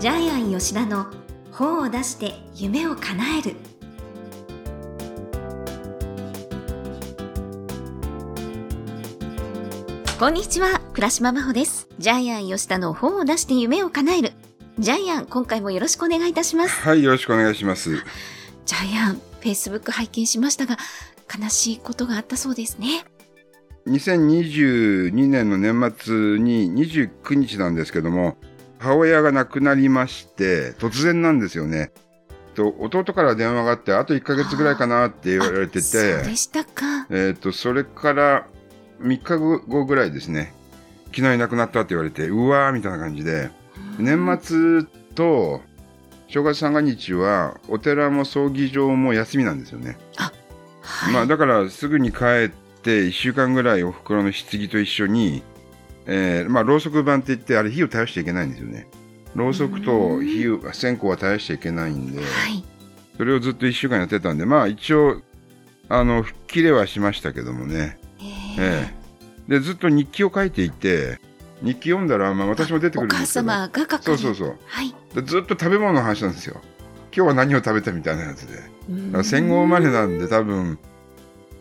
ジャイアン吉田の本を出して夢を叶える。こんにちは倉島真帆です。ジャイアン吉田の本を出して夢を叶える。ジャイアン今回もよろしくお願いいたします。はい、よろしくお願いします。ジャイアンフェイスブック拝見しましたが悲しいことがあったそうですね。2022年の年末に29日なんですけども、母親が亡くなりまして、突然なんですよね。と弟から電話があって、あと1ヶ月ぐらいかなって言われてあそうでて、したか。えっ、と、それから3日後ぐらいですね、昨日いなくなったって言われて、うわーみたいな感じで、年末と正月三が日はお寺も葬儀場も休みなんですよね。はい、まあだからすぐに帰って1週間ぐらいお袋の棺と一緒に、えーまあろうそく版って言ってあれ火を絶やしちゃいけないんですよね。ろうそくと火を線香は絶やしちゃいけないんで、はい。それをずっと1週間やってたんでまあ一応あの吹っ切れはしましたけどもね。えー。ええ。でずっと日記を書いていて日記読んだら、まあ、私も出てくるんですけどお母様が書かれそうそうそう。はい。でずっと食べ物の話なんですよ。今日は何を食べたみたいなやつで。戦後生まれなんで多分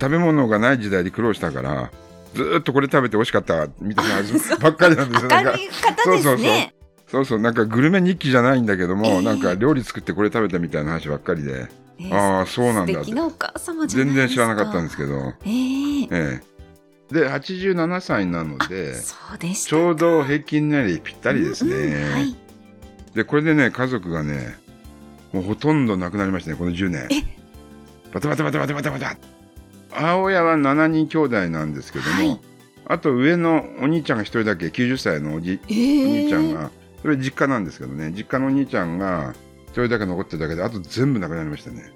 食べ物がない時代で苦労したからずーっとこれ食べて美味しかったみたいなやつばっかりなんですよ。明るい方ですね。そうそうなんかグルメ日記じゃないんだけども、ええ。なんか料理作ってこれ食べたみたいな話ばっかりで、えーああそうなんだ全然知らなかったんですけど、えーええ。で87歳なのでそうでしたちょうど平均年齢ぴったりですね、うんうんはい。でこれでね家族がねもうほとんど亡くなりましたねこの10年。え？バタバタバタバタバタバタ母親は7人兄弟なんですけども、はい。あと上のお兄ちゃんが1人だけ90歳のおじ、えおー兄ちゃんがそれ実家なんですけどね。実家のお兄ちゃんが1人だけ残ってるだけであと全部亡くなりましたね、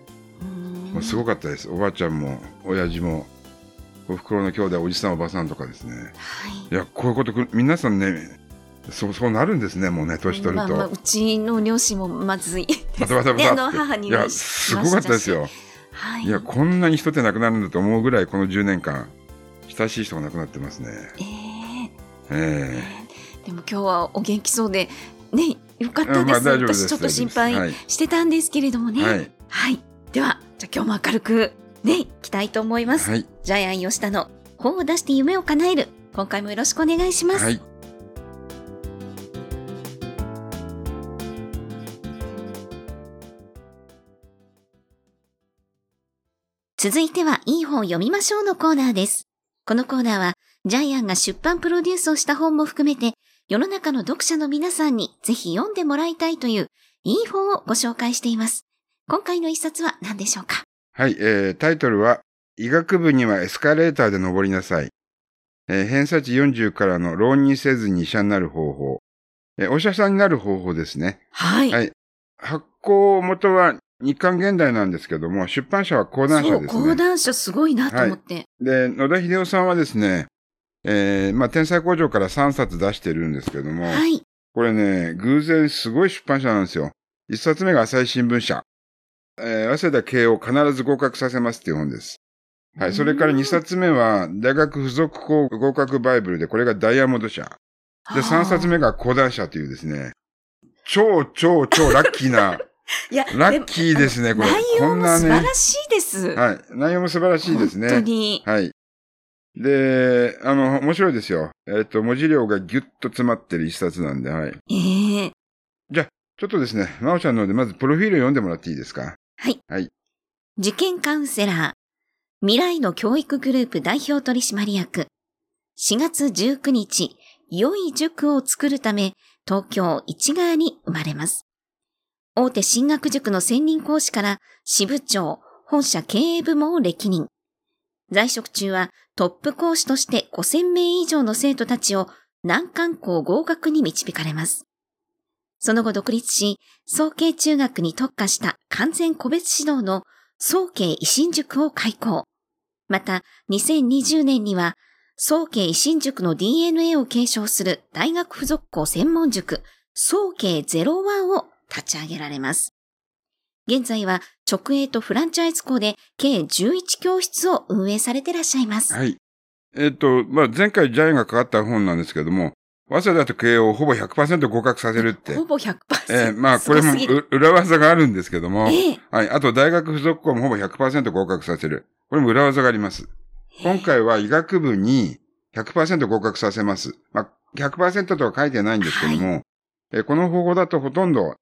もうすごかったです。おばあちゃんも親父もおふくろの兄弟おじさんおばさんとかですね。はい。いやこういうことく皆さんねそうそうなるんですねもうね年取ると、まあまあ、うちの両親もまずい。いやはすごかったですよはい。いやこんなに人って亡くなるんだと思うぐらいこの10年間親しい人が亡くなってますね。ええ。ーでも今日はお元気そうでねよかったうんです,、まあです。私ちょっと心配してたんですけれどもね。はい。はい、ではじゃあ今日も明るくねいきたいと思います、はい。ジャイアン吉田の本を出して夢を叶える。今回もよろしくお願いします、はい続いては、いい本を読みましょうのコーナーです。このコーナーは、ジャイアンが出版プロデュースをした本も含めて、世の中の読者の皆さんにぜひ読んでもらいたいという、いい本をご紹介しています。今回の一冊は何でしょうか？はい、えータイトルは医学部にはエスカレーターで登りなさい、えー偏差値40からの浪人せずに医者になる方法、えーお医者さんになる方法ですねはい。はい発行元は日刊現代なんですけども出版社は講談社ですそう、講ね談社すごいなと思って。で、野田秀夫さんはですね、えーまあ、天才工場から3冊出してるんですけども、はい。これね、偶然すごい出版社なんですよ。1冊目が朝日新聞社。えー、早稲田慶応必ず合格させますっていう本です。はい。それから2冊目は、大学附属校合格バイブルで、これがダイヤモンド社。で、3冊目が講談社というですね、超超超ラッキーな、いや、ラッキーですね、これ。内容も。素晴らしいです。はい。内容も素晴らしいですね。本当に。はい。で、あの、面白いですよ。えっ、と、文字量がギュッと詰まってる一冊なんで、はい。ええちょっとですね、まおちゃんので、まずプロフィール読んでもらっていいですか？はい。はい受験カウンセラー、未来の教育グループ代表取締役、4月19日、良い塾を作るため、東京市川に生まれます。大手進学塾の専任講師から支部長、本社経営部門を歴任。在職中はトップ講師として5000名以上の生徒たちを難関校合格に導かれます。その後独立し、早慶中学に特化した完全個別指導の早慶維新塾を開講。また、2020年には、早慶維新塾の DNA を継承する大学附属校専門塾、早慶01を立ち上げられます。現在は直営とフランチャイズ校で計11教室を運営されていらっしゃいます。はい。えっ、と、まあ、前回ジャイがかかった本なんですけども、早稲田と慶応をほぼ100%合格させるってほ。ぼ100%。えーまあ、これも裏技があるんですけども、ええはい。あと、大学附属校もほぼ100%合格させる。これも裏技があります。今回は医学部に100%合格させます。まあ、100%とは書いてないんですけども、えーこの方法だとほとんど、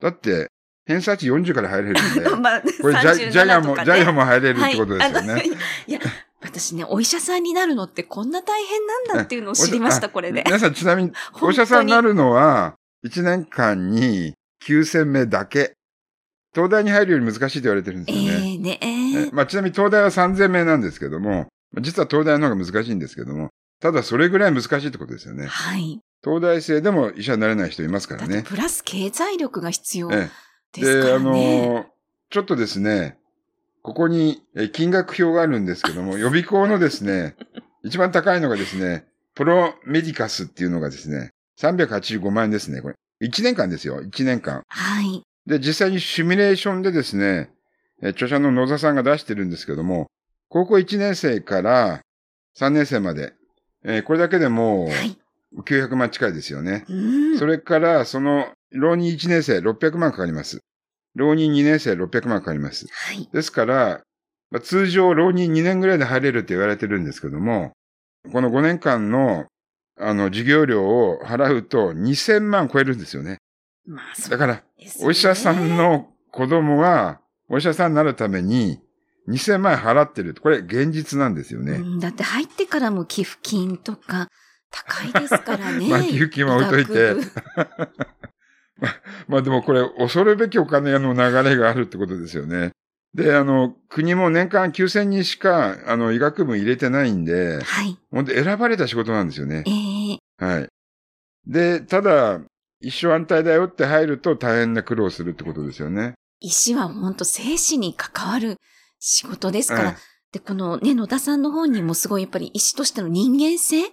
だって、偏差値40から入れるんで、まあ、これジャイジャイアンも、37とかねジャイアンも入れるってことですよはい。いや、私ね、お医者さんになるのってこんな大変なんだっていうのを知りました、これで。皆さんちなみ に、お医者さんになるのは、1年間に9000名だけ。東大に入るより難しいと言われてるんでえすよね。えねええまあ、ちなみに東大は3000名なんですけども、実は東大の方が難しいんですけども、ただそれぐらい難しいってことですよね。はい。東大生でも医者になれない人いますからね。プラス経済力が必要えですからあのね。ーちょっとですね、ここにえ金額表があるんですけども、予備校のですね、一番高いのがですね、プロメディカスっていうのがですね、385万円ですね、これ。1年間ですよ、1年間。はい。で、実際にシミュレーションでですね、え著者の野田さんが出してるんですけども、高校1年生から3年生まで、えーこれだけでもはい。う900万近いですよね。うん。それから、その、浪人1年生600万かかります。浪人2年生600万かかります。はい。ですから、まあ、通常浪人2年ぐらいで入れるって言われてるんですけども、この5年間の、あの、授業料を払うと2000万超えるんですよね。まあ、そうだから、お医者さんの子供が、お医者さんになるために、2000万円払ってる。これ、現実なんですよね。うんだって入ってからも寄付金とか高いですからね。まあ寄付金は置いといて まあでもこれ、恐るべきお金の流れがあるってことですよね。で、あの、国も年間9000人しか、あの、医学部入れてないんで、はい。本当選ばれた仕事なんですよねえ。えはい。で、ただ、一生安泰だよって入ると大変な苦労するってことですよね。医師は本当生死に関わる仕事ですから。はいで、このね、野田さんの本にもすごいやっぱり医師としての人間性。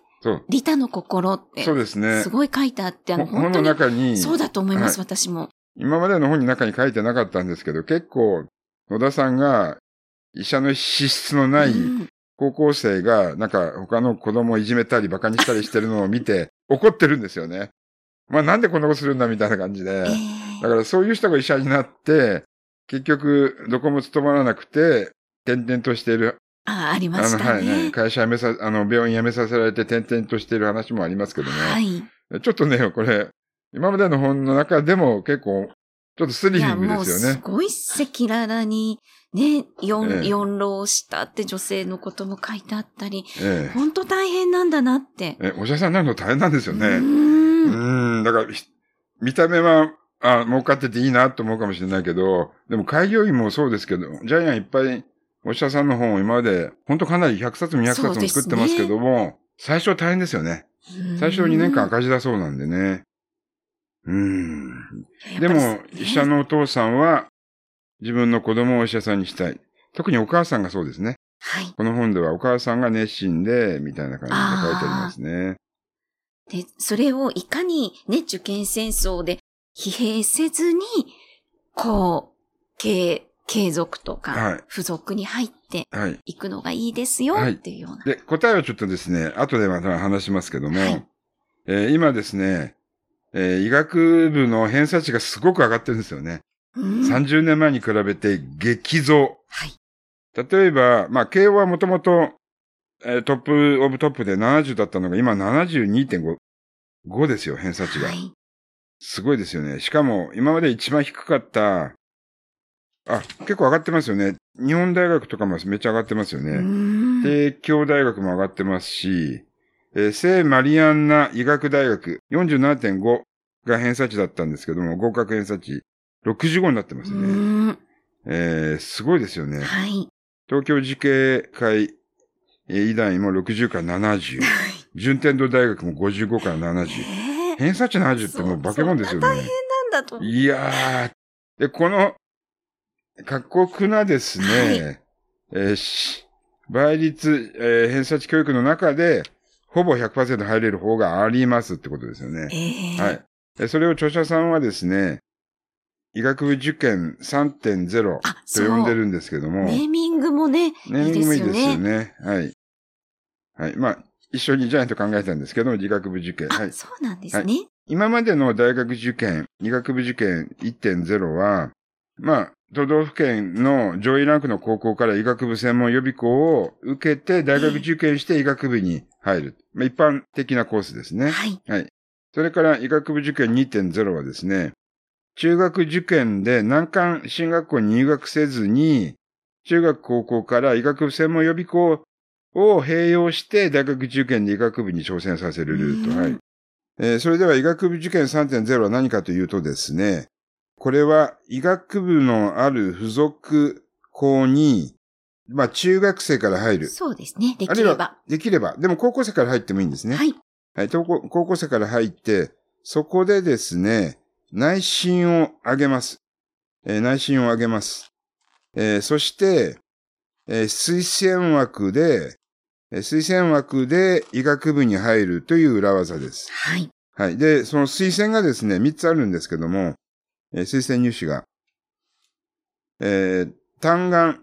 利他の心って。そうですねす。ごい書いてあって、あの、ほ本の本当に。中に、そうだと思います、は私も。今までの本に中に書いてなかったんですけど、結構、野田さんが医者の資質のないうん高校生が、なんか他の子供をいじめたり馬鹿にしたりしてるのを見て、怒ってるんですよね。まあなんでこんなことするんだみたいな感じで。ええだからそういう人が医者になって、結局どこも務まらなくて、転々としている、あ、ありまあの、したはい、はいね。会社辞めさ、あの、病院辞めさせられて転々としている話もありますけどね。はい。ちょっとね、これ、今までの本の中でも結構、ちょっとスリリングですよね。すごい赤裸々に、ね、四、ええ四浪したって女性のことも書いてあったり、え本当大変なんだなって。え。え、お医者さんになるの大変なんですよね。ううーん。ん、だから、ひ見た目は、あ、儲かってていいなと思うかもしれないけど、でも開業医もそうですけど、ジャイアンいっぱいお医者さんの本を今まで、本当かなり100冊も200冊も作ってますけども、最初は大変ですよね。最初2年間赤字だそうなんでね。うん。でも、医者の。のお父さんは、自分の子供をお医者さんにしたい。特にお母さんがそうですね。はい。この本ではお母さんが熱心で、みたいな感じで書いてありますね。で、それをいかにね、受験戦争で疲弊せずに、こう、継、継続とか、はい付属に入ってはい。いくのがいいですよはいっていうような。で、答えはちょっとですね、後でまた話しますけども、はいえー今ですね、えー医学部の偏差値がすごく上がってるんですよね。うん30年前に比べて激増。はい。例えば、まあ、慶応はもともと、えートップオブトップで70だったのが今72.5 5ですよ、偏差値が。はい。すごいですよね。しかも、今まで一番低かった、あ、結構上がってますよね。日本大学とかもめっちゃ上がってますよね。うん帝京大学も上がってますし、えー聖マリアンナ医学大学47.5が偏差値だったんですけども、合格偏差値65になってますうね。んえーすごいですよね。はい。東京慈恵会えー医大も60から70。順天堂大学も55から70。ええ偏差値70ってもう化け物ですよね。なんだと。いやー。で、この、過酷なですね、はいえーし倍率、えー偏差値教育の中で、ほぼ100%入れる方がありますってことですよね。ええはい。でそれを著者さんはですね、医学部受験3.0あ、と。呼んでるんですけども、ネーミングもね、ネーミングもいいですよね。はい。はい。まあ、一緒にジャイアンと考えたんですけど、理学部受験。はいあ、。そうなんですね。今までの大学受験、医学部受験1.0は、まあ、都道府県の上位ランクの高校から医学部専門予備校を受けて、大学受験して医学部に入る。まあ、一般的なコースですね。はい。はい。それから医学部受験2.0はですね、中学受験で難関進学校に入学せずに、中学高校から医学部専門予備校を併用して大学受験で医学部に挑戦させるルート。うんはい。えーそれでは医学部受験3.0は何かというとですね、これは医学部のある付属校に、まあ中学生から入る。そうですね。できれば。できれば。でも高校生から入ってもいいんですね。はい。はい、高校高校生から入って、そこでですね、内心を上げます。えー内心を上げます。えーそして、えー推薦枠で、えー推薦枠で医学部に入るという裏技です。はい。はい。で、その推薦がですね、3つあるんですけども、えー推薦入試が、えー単眼、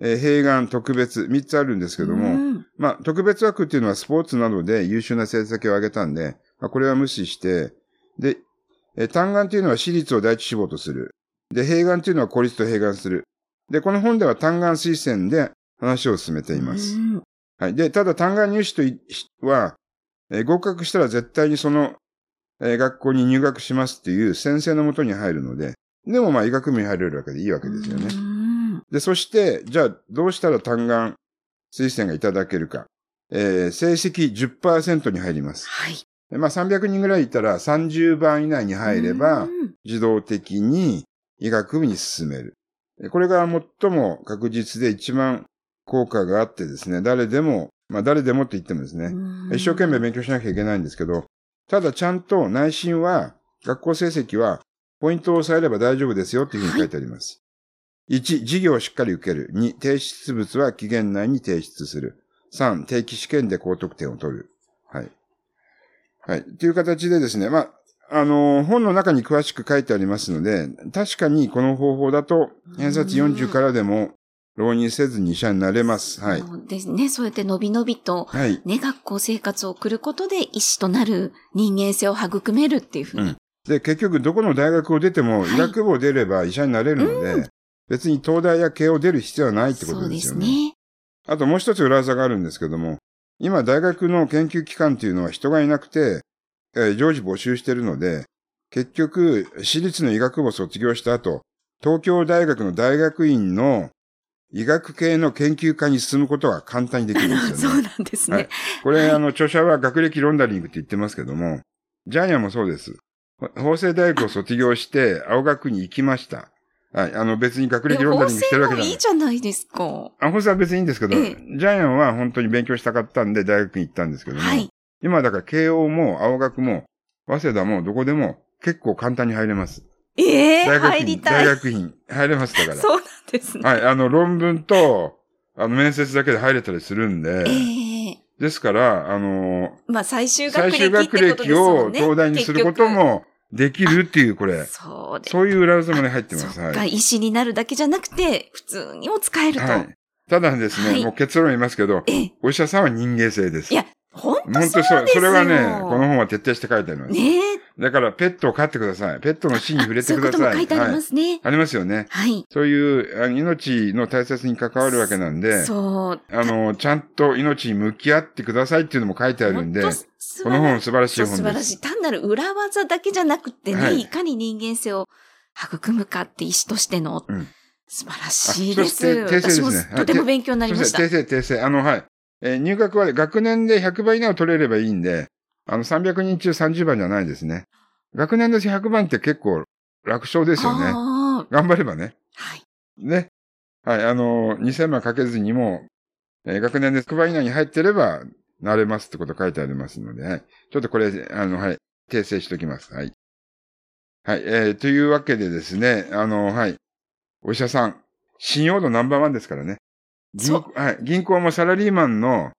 えー併願、特別、3つあるんですけども、うんまあ、特別枠っていうのはスポーツなどで優秀な成績を上げたんで、まあ、これは無視して、で、え単眼っていうのは私立を第一志望とする。で、併願っていうのは公立と併願する。で、この本では単眼推薦で話を進めています。うんはい。で、ただ単眼入試といは、えー合格したら絶対にその、えー学校に入学しますっていう先生のもとに入るので、でもまあ医学部に入れるわけでいいわけですよね。うんで、そして、じゃあ、どうしたら単眼推薦がいただけるか。えー成績10%に入ります。はい。でまあ、300人ぐらいいたら30番以内に入ればう、ん自動的に医学部に進める。えこれが最も確実で一番効果があってですね、誰でも、まあ誰でもって言ってもですね、うん一生懸命勉強しなきゃいけないんですけど、ただちゃんと内心は、学校成績は、ポイントを押さえれば大丈夫ですよっていうふうに書いてあります。1、授業をしっかり受ける。2、提出物は期限内に提出する。3、定期試験で高得点を取る。はい。はい。という形でですね、まあ、あの、本の中に詳しく書いてありますので、確かにこの方法だと、偏差値40からでも、浪人せずに医者になれます。はい。そうですね。そうやってのびのびと、はい。ね、学校生活を送ることで医師となる人間性を育めるっていうふうに。うんで、結局どこの大学を出ても、はい医学部を出れば医者になれるので、別に東大や慶応出る必要はないってこそうでとですよね。すね。あともう一つ裏技があるんですけども、今大学の研究機関っていうのは人がいなくて、えー常時募集してるので、結局、私立の医学部を卒業した後、東京大学の大学院の医学系の研究科に進むことは簡単にできるんですよね。そうなんですね。はいこれ、はいあの、著者は学歴ロンダリングって言ってますけども、ジャイアンもそうです。法政大学を卒業して、青学に行きました。はい。あの、別に学歴ロンダリングしてるわけじゃないいい。じゃないですか。あ、法政は別にいいんですけど、ええジャイアンは本当に勉強したかったんで大学に行ったんですけども、はい。今だから慶応も青学も、早稲田もどこでも結構簡単に入れます。ええ大学院、入りたい。大学院入れますだから。そうなんですね。はい。あの、論文と、あの、面接だけで入れたりするんで、ええですから、あの、まあ最終学最終学歴を。東大にすることもできるっていう、これ。そうです。そういう裏技もね、入ってます。はい。医師になるだけじゃなくて、普通にも使えると。はい。ただですね、はいもう結論言いますけど、ええ。お医者さんは人間性です。いや、本当そう。それはね、この本は徹底して書いてあります。ねえ。だから、ペットを飼ってください。ペットの死に触れてそういうことください。も書いてありまはい。すね。ありますよね。はい。そういう、命の大切に関わるわけなんで、そう。あの、ちゃんと命に向き合ってくださいっていうのも書いてあるんで、この本素晴らしい本です。素晴らしい。単なる裏技だけじゃなくてね、はいい、かに人間性を育むかって医師としての、うん素晴らしいです。あそして訂正ですねとても勉強になりました。訂正、訂正。あの、はい。えー入学は学年で100番以内を取れればいいんで、あの、300人中30番じゃないですね。学年で100番って結構楽勝ですよね。あ頑張ればね。ーはい。ね。はい、あの、2000万かけずにも、えー学年で100番以内に入ってれば、なれますってこと書いてありますので、はい。ちょっとこれ、あの、はい、訂正しときます。はい。はい、えー、というわけでですね、あの、はい。お医者さん、信用度ナンバーワンですからね。銀そ行、はい、銀行もサラリーマンの、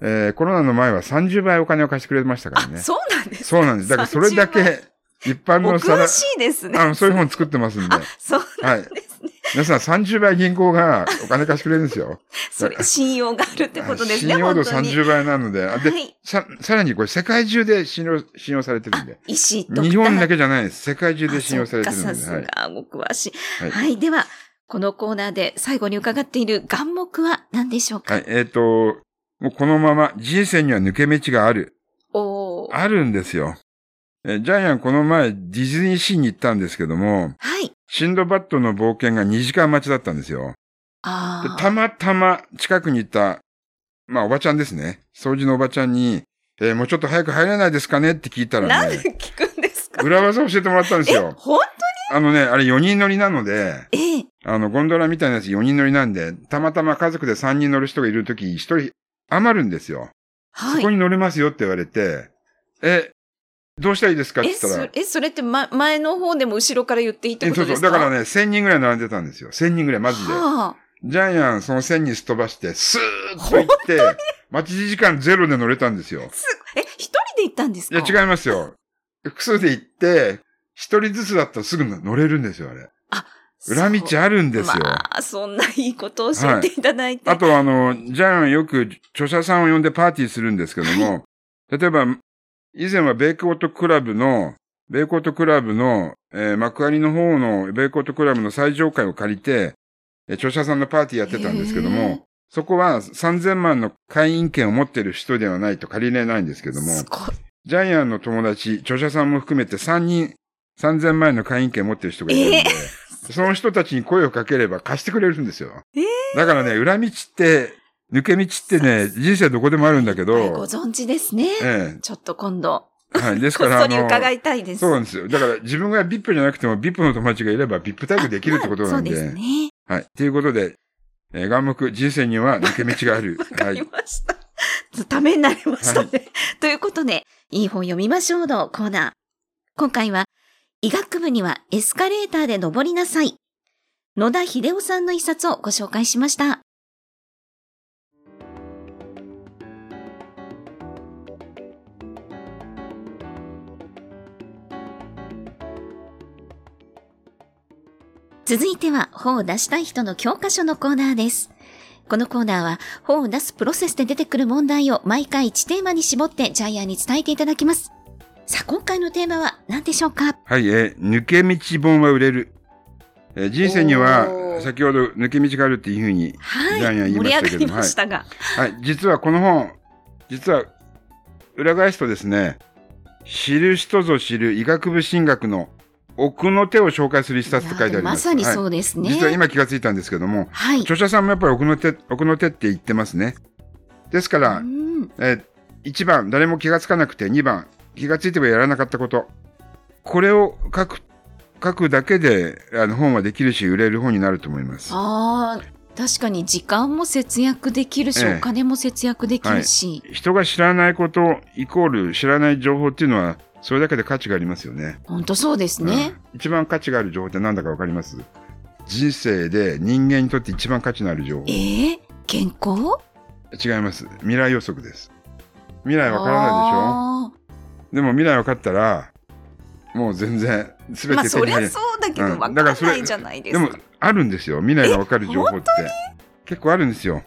えー、コロナの前は30倍お金を貸してくれましたからあ、ね。そうなんですそうなんです。だからそれだ30倍け、一般おのサラ詳、しいですね。あの、そういう本作ってますんで。あ、そうなんですね。皆さん30倍銀行がお金貸してくれるんですよ。それ信用があるってことですね。信用度本当に30倍なので、はい。さ、さらにこれ世界中で信用、信用されてるんで。石と日本だけじゃないです。世界中で信用されてるあそっので。はい。かさすが、ご詳しい。はいはい。では、このコーナーで最後に伺っている願目は何でしょうか、はい。えっ、と、もうこのまま人生には抜け道がある。おーあるんですよ。えジャイアンこの前ディズニーシーに行ったんですけども、はい。シンドバッドの冒険が2時間待ちだったんですよ。でああ。たまたま近くにいた、まあおばちゃんですね。掃除のおばちゃんに、えーもうちょっと早く入れないですかね？って聞いたなんらね、で聞くんですか？裏技教えてもらったんですえ、よ。本あのね、あれ4人乗りなので、当ええ。あの、ゴンドラみたいなやつ4人乗りなんで、たまたま家族で3人乗る人がいるとき、1人余るんですよ。はい。そこに乗れますよって言われて、え、どうしたらいいですか？ってえ、言ったら、そえ、それって、ま、前の方でも後ろから言っていいってえそうそう。ことですかだからね、1000人ぐらい並んでたんですよ。1000人ぐらい、マジで。はあ、ジャイアン、その1000人すっ飛ばして、スーッと行って、待ち時間ゼロで乗れたんですよ。すえ、一人で行ったんですか？いや、違いますよ。複数で行って、一人ずつだったらすぐ乗れるんですよ、あれ。裏道あるんですよ。まあ、そんないいことを教えていただいて。あと、あの、ジャイアンはよく著者さんを呼んでパーティーするんですけども、例えば、以前はベイコートクラブの、ベイコートクラブの、えー幕張の方のベイコートクラブの最上階を借りて、えー著者さんのパーティーやってたんですけども、そこは3000万の会員権を持ってる人ではないと借りれないんですけども。ジャイアンの友達、著者さんも含めて3人、3000万円の会員権を持ってる人がいるんで、その人たちに声をかければ貸してくれるんですよ。えーだからね、裏道って、抜け道ってね、人生どこでもあるんだけはいごど、存知ですね。えちょっと今度、え、はい。ですこっから、そり伺いたいです。そうなんですよ。だから自分が VIP じゃなくても VIP の友達がいれば VIP タイプできるってことなんで。あまあそうですね。はい。ということで、えー、眼目、人生には抜け道がある。わかりはい。ました。ためになりましたね。ということで、いい本読みましょうのコーナー。今回は、医学部にはエスカレーターで登りなさい。野田秀夫さんの一冊をご紹介しました。続いては、本を出したい人の教科書のコーナーです。このコーナーは本を出すプロセスで出てくる問題を毎回1テーマに絞ってジャイアンに伝えていただきます。さあ、今回のテーマは何でしょうか？はい、えー抜け道本は売れる。えー人生におは、ー先ほど抜け道があるっていうふうに、はい。言いましたけどもましたが。はい、実はこの本、実は、裏返すとですね、知る人ぞ知る医学部進学の奥の手を紹介する一冊って書いてあります。まさにそはうですね。い実は今気がついたんですけども、はい。著者さんもやっぱり奥の手、奥の手って言ってますね。ですから、うんえー、1番、誰も気がつかなくて、2番、気がついてもやらなかったこと。これを書く、書くだけで、あの、本はできるし、売れる本になると思います。ああ、確かに時間も節約できるし、ええお金も節約できるし。人が知らないこと、イコール知らない情報っていうのは、それだけで価値がありますよね。本当そうですね。うん一番価値がある情報って何だかわかります？人生で人間にとって一番価値のある情報。ええ健康？違います。未来予測です。未来わからないでしょ？でも未来分かったら、もう全然、すべまあ、そりゃ。そうだけど、うんわからないじゃないでか。ですも、あるんですよ。未来が分かる情報って。結構あるんですよ。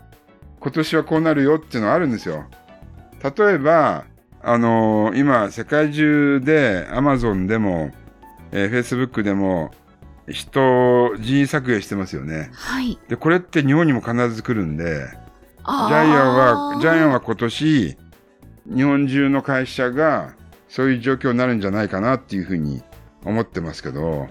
今年はこうなるよっていうのはあるんですよ。例えば、あのー今、世界中で、アマゾンでも、えー、Facebook でも、人、人員削減してますよね。はい。で、これって日本にも必ず来るんで、あジャイアンは、ジャイアンは、は今年、日本中の会社がそういう状況になるんじゃないかなっていうふうに思ってますけど、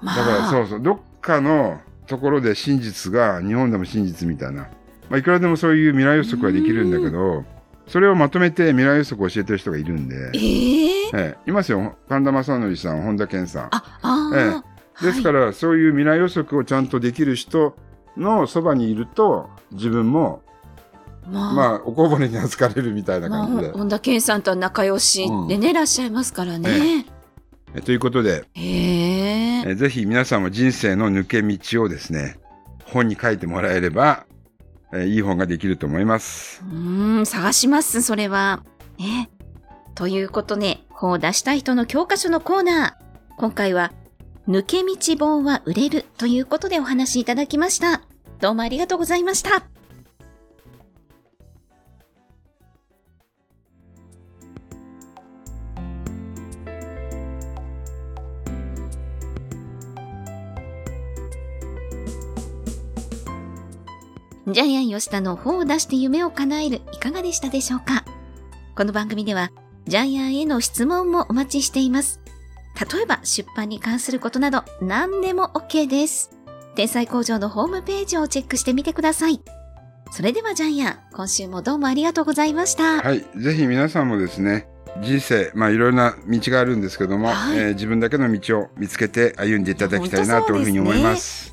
まだからあ、そうそう、どっかのところで真実が日本でも真実みたいな、まあ、いくらでもそういう未来予測はできるんだけど、それをまとめて未来予測を教えてる人がいるんで、ええええ。いますよ。神田正則さん、本田健さん。あ、ああ、えですからら、そういう未来予測をちゃんとできる人のそばにいると、自分も、まあ、まあ、おこぼれに預かれるみたいなまあ、感じで。本田健さんとは仲良しでね、いらっしゃいますからね。えということで、へえ。えぜひ皆さんも人生の抜け道をですね、本に書いてもらえれば、えいい本ができると思います。うーん、探します、それは。ね。ということで、本を出したい人の教科書のコーナー。今回は、抜け道本は売れるということでお話しいただきました。どうもありがとうございました。ジャイアン吉田の本を出して夢を叶えるいかがでしたでしょうか？この番組ではジャイアンへの質問もお待ちしています。例えば出版に関することなど何でも OK です。天才工場のホームページをチェックしてみてください。それではジャイアン、今週もどうもありがとうございました。はい。ぜひ皆さんもですね、人生、まあいろいろな道があるんですけども、はいえー自分だけの道を見つけて歩んでいただきたいなというふうに思います。